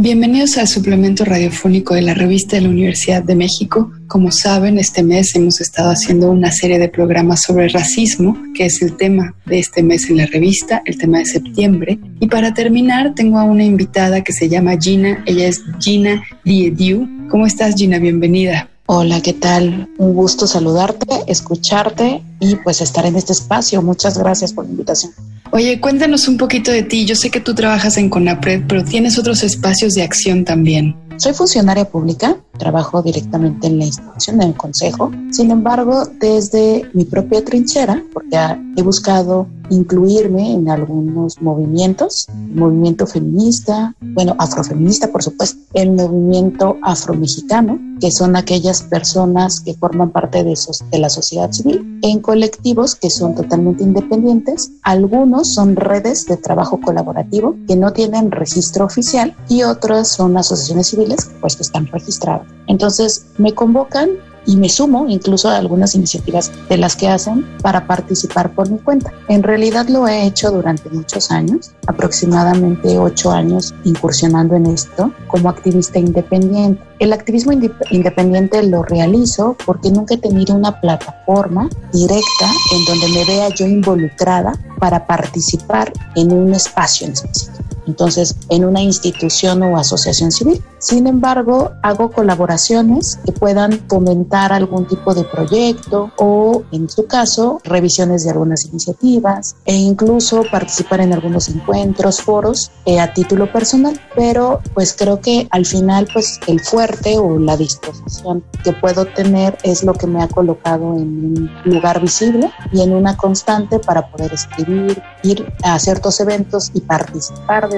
Bienvenidos al suplemento radiofónico de la revista de la Universidad de México. Como saben, este mes hemos estado haciendo una serie de programas sobre racismo, que es el tema de este mes en la revista, el tema de septiembre. Y para terminar, tengo a una invitada que se llama Gina. Ella es Gina Diediu. ¿Cómo estás, Gina? Bienvenida. Hola, ¿qué tal? Un gusto saludarte, escucharte y pues estar en este espacio. Muchas gracias por la invitación. Oye, cuéntanos un poquito de ti. Yo sé que tú trabajas en CONAPRED, pero tienes otros espacios de acción también. Soy funcionaria pública, trabajo directamente en la institución, en el consejo. Sin embargo, desde mi propia trinchera, porque he buscado incluirme en algunos movimientos, movimiento feminista, bueno, afrofeminista, por supuesto, el movimiento afromexicano, que son aquellas personas que forman parte de, de la sociedad civil, en colectivos que son totalmente independientes. Algunos son redes de trabajo colaborativo que no tienen registro oficial y otras son asociaciones civiles que pues están registradas. Entonces me convocan y me sumo incluso a algunas iniciativas de las que hacen para participar por mi cuenta. En realidad lo he hecho durante muchos años, aproximadamente ocho años incursionando en esto como activista independiente. El activismo independiente lo realizo porque nunca he tenido una plataforma directa en donde me vea yo involucrada para participar en un espacio en específico entonces en una institución o asociación civil. Sin embargo, hago colaboraciones que puedan fomentar algún tipo de proyecto o, en su caso, revisiones de algunas iniciativas e incluso participar en algunos encuentros, foros eh, a título personal. Pero pues creo que al final pues el fuerte o la disposición que puedo tener es lo que me ha colocado en un lugar visible y en una constante para poder escribir, ir a ciertos eventos y participar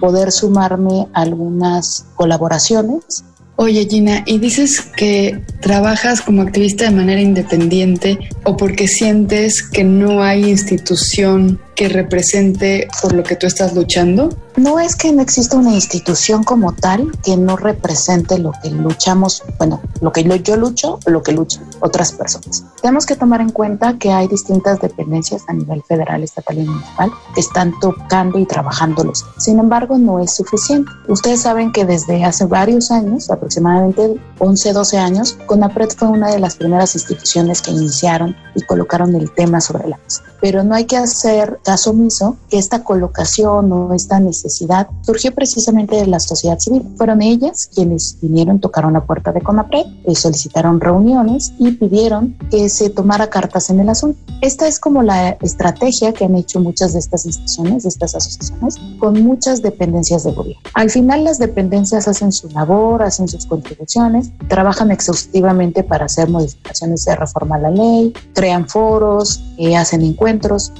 poder sumarme a algunas colaboraciones. Oye Gina, y dices que trabajas como activista de manera independiente o porque sientes que no hay institución que represente por lo que tú estás luchando? No es que no exista una institución como tal que no represente lo que luchamos, bueno, lo que yo lucho lo que luchan otras personas. Tenemos que tomar en cuenta que hay distintas dependencias a nivel federal, estatal y municipal que están tocando y trabajándolos. Sin embargo, no es suficiente. Ustedes saben que desde hace varios años, aproximadamente 11, 12 años, CONAPRED fue una de las primeras instituciones que iniciaron y colocaron el tema sobre la mesa pero no hay que hacer caso omiso que esta colocación o esta necesidad surgió precisamente de la sociedad civil. Fueron ellas quienes vinieron, tocaron la puerta de CONAPRED, eh, solicitaron reuniones y pidieron que se tomara cartas en el asunto. Esta es como la estrategia que han hecho muchas de estas instituciones, de estas asociaciones, con muchas dependencias de gobierno. Al final las dependencias hacen su labor, hacen sus contribuciones, trabajan exhaustivamente para hacer modificaciones de reforma a la ley, crean foros, eh, hacen encuentros,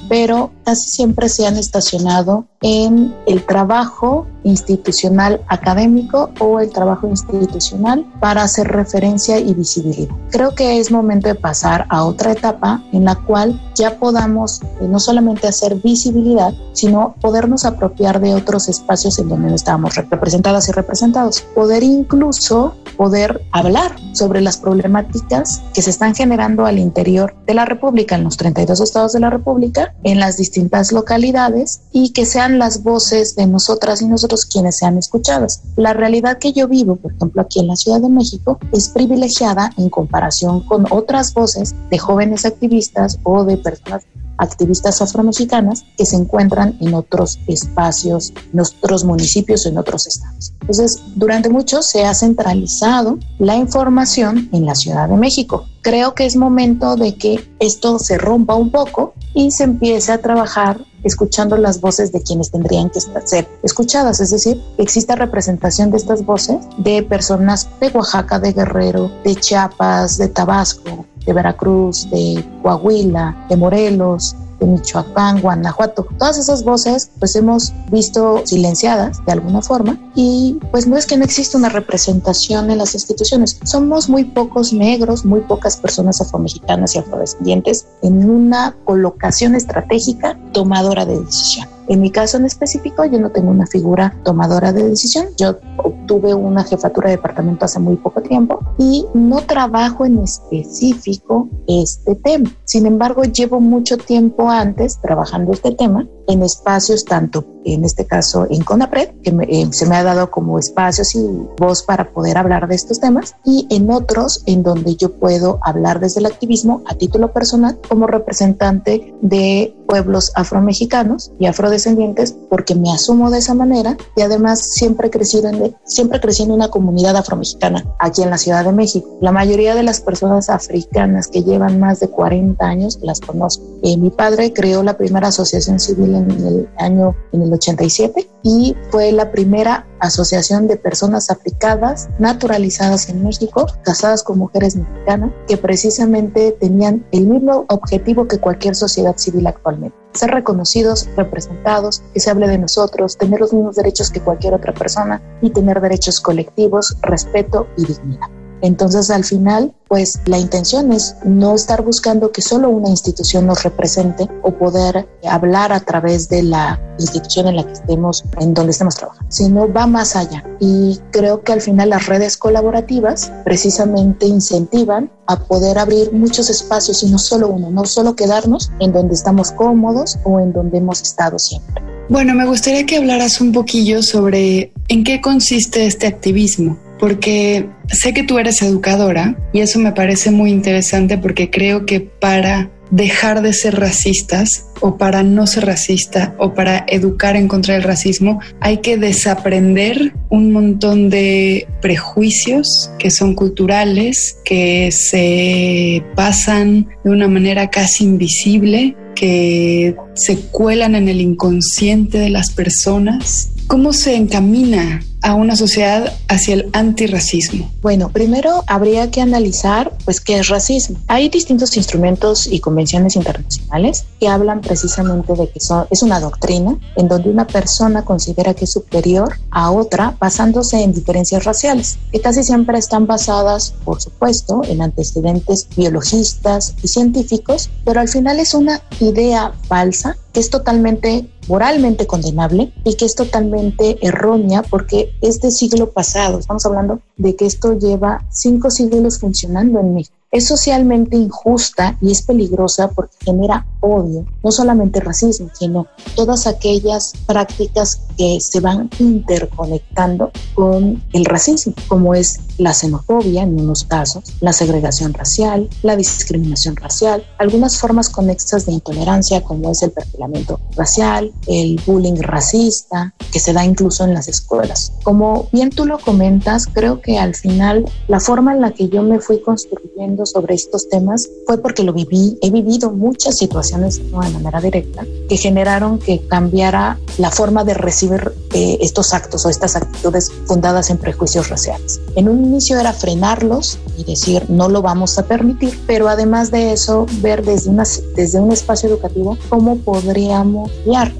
pero casi siempre se han estacionado en el trabajo institucional académico o el trabajo institucional para hacer referencia y visibilidad. Creo que es momento de pasar a otra etapa en la cual ya podamos eh, no solamente hacer visibilidad, sino podernos apropiar de otros espacios en donde no estábamos representadas y representados. Poder incluso poder hablar sobre las problemáticas que se están generando al interior de la República, en los 32 estados de la República, en las distintas localidades y que sean las voces de nosotras y nosotros quienes sean escuchadas. La realidad que yo vivo, por ejemplo, aquí en la Ciudad de México, es privilegiada en comparación con otras voces de jóvenes activistas o de personas activistas afromexicanas que se encuentran en otros espacios, en otros municipios, en otros estados. Entonces, durante mucho se ha centralizado la información en la Ciudad de México. Creo que es momento de que esto se rompa un poco y se empiece a trabajar escuchando las voces de quienes tendrían que ser escuchadas, es decir, exista representación de estas voces de personas de Oaxaca, de Guerrero, de Chiapas, de Tabasco, de Veracruz, de Coahuila, de Morelos, de Michoacán, Guanajuato. Todas esas voces pues hemos visto silenciadas de alguna forma y pues no es que no exista una representación en las instituciones. Somos muy pocos negros, muy pocas personas afromexicanas y afrodescendientes en una colocación estratégica tomadora de decisión. En mi caso en específico, yo no tengo una figura tomadora de decisión. Yo obtuve una jefatura de departamento hace muy poco tiempo y no trabajo en específico este tema. Sin embargo, llevo mucho tiempo antes trabajando este tema en espacios tanto, en este caso en CONAPRED, que eh, se me ha dado como espacios y voz para poder hablar de estos temas, y en otros en donde yo puedo hablar desde el activismo a título personal como representante de pueblos afromexicanos y afrodescendientes, porque me asumo de esa manera y además siempre he crecido en, siempre crecí en una comunidad afromexicana aquí en la Ciudad de México. La mayoría de las personas africanas que llevan más de 40 años las conozco. Eh, mi padre creó la primera asociación civil en el año en el 87 y fue la primera asociación de personas africanas naturalizadas en México, casadas con mujeres mexicanas, que precisamente tenían el mismo objetivo que cualquier sociedad civil actualmente. Ser reconocidos, representados, que se hable de nosotros, tener los mismos derechos que cualquier otra persona y tener derechos colectivos, respeto y dignidad. Entonces, al final, pues la intención es no estar buscando que solo una institución nos represente o poder hablar a través de la institución en la que estemos, en donde estemos trabajando, sino va más allá. Y creo que al final las redes colaborativas precisamente incentivan a poder abrir muchos espacios y no solo uno, no solo quedarnos en donde estamos cómodos o en donde hemos estado siempre. Bueno, me gustaría que hablaras un poquillo sobre en qué consiste este activismo porque sé que tú eres educadora y eso me parece muy interesante porque creo que para dejar de ser racistas o para no ser racista o para educar en contra del racismo, hay que desaprender un montón de prejuicios que son culturales, que se pasan de una manera casi invisible, que se cuelan en el inconsciente de las personas. ¿Cómo se encamina a una sociedad hacia el antirracismo? Bueno, primero habría que analizar pues qué es racismo. Hay distintos instrumentos y convenciones internacionales que hablan precisamente de que son, es una doctrina en donde una persona considera que es superior a otra basándose en diferencias raciales, que casi siempre están basadas, por supuesto, en antecedentes biologistas y científicos, pero al final es una idea falsa que es totalmente moralmente condenable y que es totalmente errónea porque de siglo pasado. Estamos hablando de que esto lleva cinco siglos funcionando en México es socialmente injusta y es peligrosa porque genera odio, no solamente racismo, sino todas aquellas prácticas que se van interconectando con el racismo, como es la xenofobia en unos casos, la segregación racial, la discriminación racial, algunas formas conexas de intolerancia como es el perfilamiento racial, el bullying racista, que se da incluso en las escuelas. Como bien tú lo comentas, creo que al final la forma en la que yo me fui construyendo sobre estos temas fue porque lo viví. He vivido muchas situaciones de manera directa que generaron que cambiara la forma de recibir eh, estos actos o estas actitudes fundadas en prejuicios raciales. En un inicio era frenarlos y decir no lo vamos a permitir, pero además de eso ver desde, desde un espacio educativo cómo podríamos guiar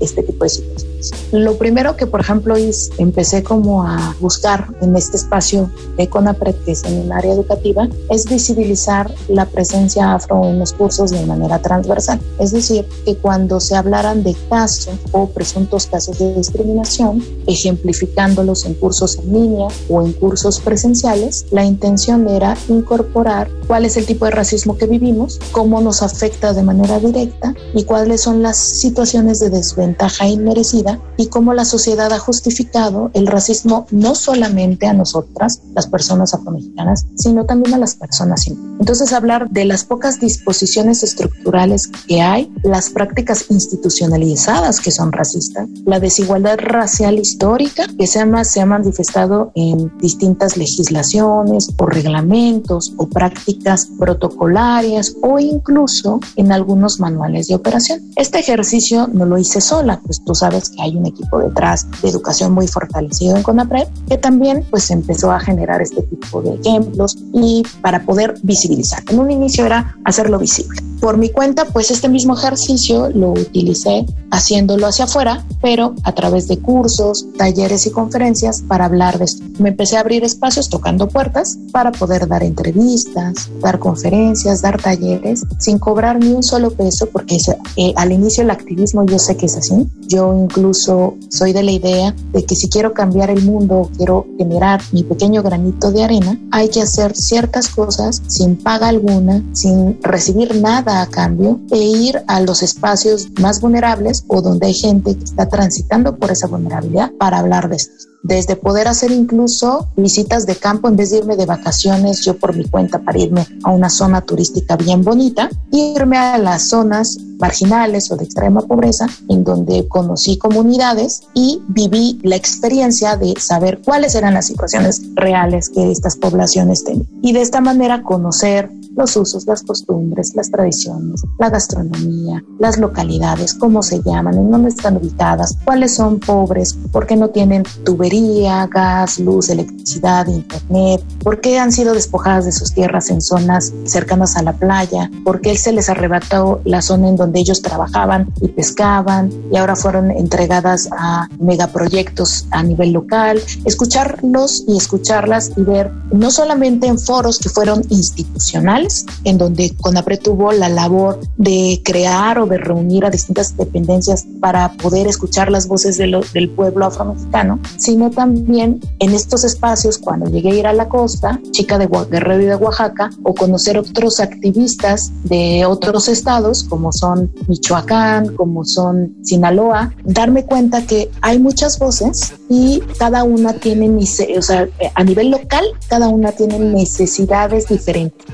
este tipo de situaciones. Lo primero que, por ejemplo, es, empecé como a buscar en este espacio de CONAPRED, que es en el área educativa, es visibilizar la presencia afro en los cursos de manera transversal. Es decir, que cuando se hablaran de casos o presuntos casos de discriminación, ejemplificándolos en cursos en línea o en cursos presenciales, la intención era incorporar cuál es el tipo de racismo que vivimos, cómo nos afecta de manera directa y cuáles son las situaciones de desventaja inmerecida y cómo la sociedad ha justificado el racismo no solamente a nosotras, las personas afromexicanas, sino también a las personas indígenas. Entonces hablar de las pocas disposiciones estructurales que hay, las prácticas institucionalizadas que son racistas, la desigualdad racial histórica que se ha, se ha manifestado en distintas legislaciones o reglamentos o prácticas protocolarias o incluso en algunos manuales de operación. Este ejercicio no lo hice sola, pues tú sabes que hay un equipo detrás de educación muy fortalecido en CONAPRED que también pues empezó a generar este tipo de ejemplos y para poder visibilizar. En un inicio era hacerlo visible. Por mi cuenta, pues este mismo ejercicio lo utilicé haciéndolo hacia afuera, pero a través de cursos, talleres y conferencias para hablar de esto. Me empecé a abrir espacios tocando puertas para poder dar entrevistas, dar conferencias, dar talleres sin cobrar ni un solo peso, porque eh, al inicio el activismo yo sé que es así. Yo incluso soy de la idea de que si quiero cambiar el mundo, quiero generar mi pequeño granito de arena, hay que hacer ciertas cosas sin paga alguna, sin recibir nada a cambio e ir a los espacios más vulnerables o donde hay gente que está transitando por esa vulnerabilidad para hablar de esto desde poder hacer incluso visitas de campo en vez de irme de vacaciones yo por mi cuenta para irme a una zona turística bien bonita, irme a las zonas marginales o de extrema pobreza en donde conocí comunidades y viví la experiencia de saber cuáles eran las situaciones reales que estas poblaciones tenían. Y de esta manera conocer los usos, las costumbres, las tradiciones, la gastronomía, las localidades, cómo se llaman, en dónde están ubicadas, cuáles son pobres, por qué no tienen tubería, gas, luz, electricidad, internet, por qué han sido despojadas de sus tierras en zonas cercanas a la playa, por qué se les arrebató la zona en donde ellos trabajaban y pescaban y ahora fueron entregadas a megaproyectos a nivel local, escucharlos y escucharlas y ver no solamente en foros que fueron institucionales, en donde CONAPRE tuvo la labor de crear o de reunir a distintas dependencias para poder escuchar las voces del pueblo afromexicano, sino también en estos espacios cuando llegué a ir a la costa, chica de Guerrero y de Oaxaca, o conocer otros activistas de otros estados como son Michoacán, como son Sinaloa, darme cuenta que hay muchas voces y cada una tiene, o sea, a nivel local, cada una tiene necesidades diferentes.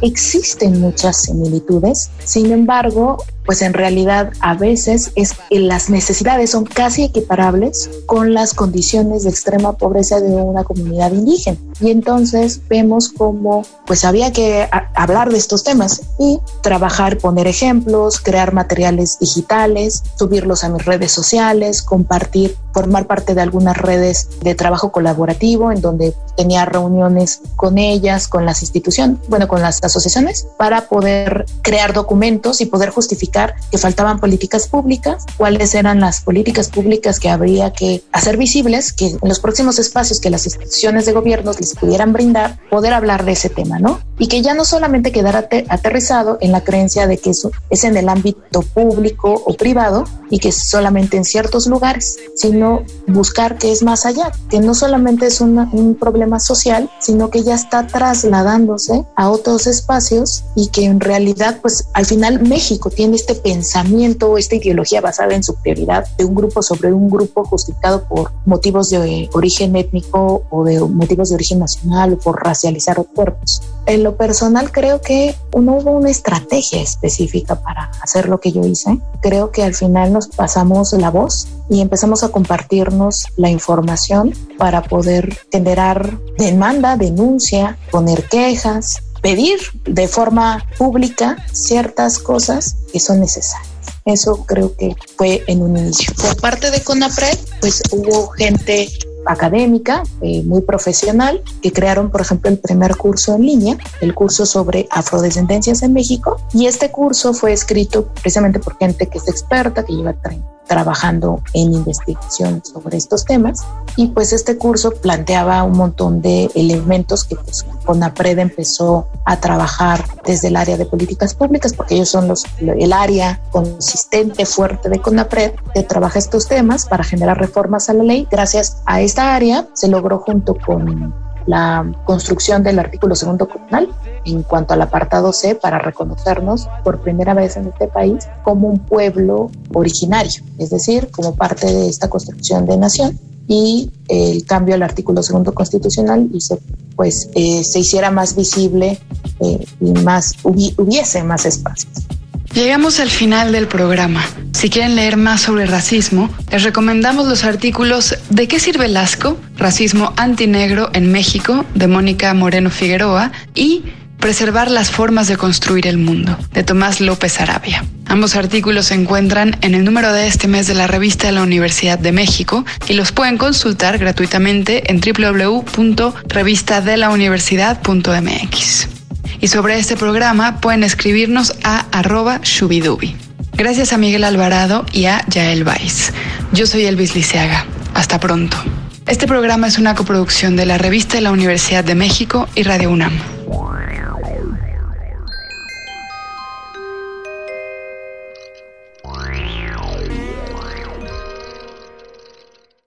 Existen muchas similitudes, sin embargo, pues en realidad a veces es las necesidades son casi equiparables con las condiciones de extrema pobreza de una comunidad indígena. Y entonces vemos cómo pues había que hablar de estos temas y trabajar, poner ejemplos, crear materiales digitales, subirlos a mis redes sociales, compartir, formar parte de algunas redes de trabajo colaborativo en donde tenía reuniones con ellas, con las instituciones, bueno, con las asociaciones para poder crear documentos y poder justificar que faltaban políticas públicas, cuáles eran las políticas públicas que habría que hacer visibles, que en los próximos espacios que las instituciones de gobierno les pudieran brindar, poder hablar de ese tema, ¿no? Y que ya no solamente quedara aterrizado en la creencia de que eso es en el ámbito público o privado y que es solamente en ciertos lugares, sino buscar que es más allá, que no solamente es un problema social, sino que ya está trasladándose a otros espacios y que en realidad, pues al final México tiene este pensamiento, esta ideología basada en superioridad de un grupo sobre un grupo justificado por motivos de origen étnico o de motivos de origen nacional o por racializar cuerpos. En lo personal creo que no hubo una estrategia específica para hacer lo que yo hice. Creo que al final nos pasamos la voz y empezamos a compartirnos la información para poder generar demanda, denuncia, poner quejas, pedir de forma pública ciertas cosas que son necesarias. Eso creo que fue en un inicio. Por parte de CONAPRED, pues hubo gente académica, eh, muy profesional, que crearon, por ejemplo, el primer curso en línea, el curso sobre afrodescendencias en México. Y este curso fue escrito precisamente por gente que es experta, que lleva 30 trabajando en investigación sobre estos temas. Y pues este curso planteaba un montón de elementos que pues CONAPRED empezó a trabajar desde el área de políticas públicas porque ellos son los el área consistente fuerte de CONAPRED que trabaja estos temas para generar reformas a la ley. Gracias a esta área se logró junto con la construcción del artículo segundo comunal en cuanto al apartado C para reconocernos por primera vez en este país como un pueblo originario, es decir, como parte de esta construcción de nación y el cambio al artículo segundo constitucional hizo pues eh, se hiciera más visible eh, y más hubiese más espacios. Llegamos al final del programa. Si quieren leer más sobre racismo, les recomendamos los artículos ¿De qué sirve el asco? Racismo antinegro en México, de Mónica Moreno Figueroa, y Preservar las formas de construir el mundo, de Tomás López Arabia. Ambos artículos se encuentran en el número de este mes de la revista de la Universidad de México y los pueden consultar gratuitamente en www.revistadelauniversidad.mx. Y sobre este programa pueden escribirnos a arroba shubidubi. Gracias a Miguel Alvarado y a Yael Weiss. Yo soy Elvis Liceaga. Hasta pronto. Este programa es una coproducción de la revista de la Universidad de México y Radio UNAM.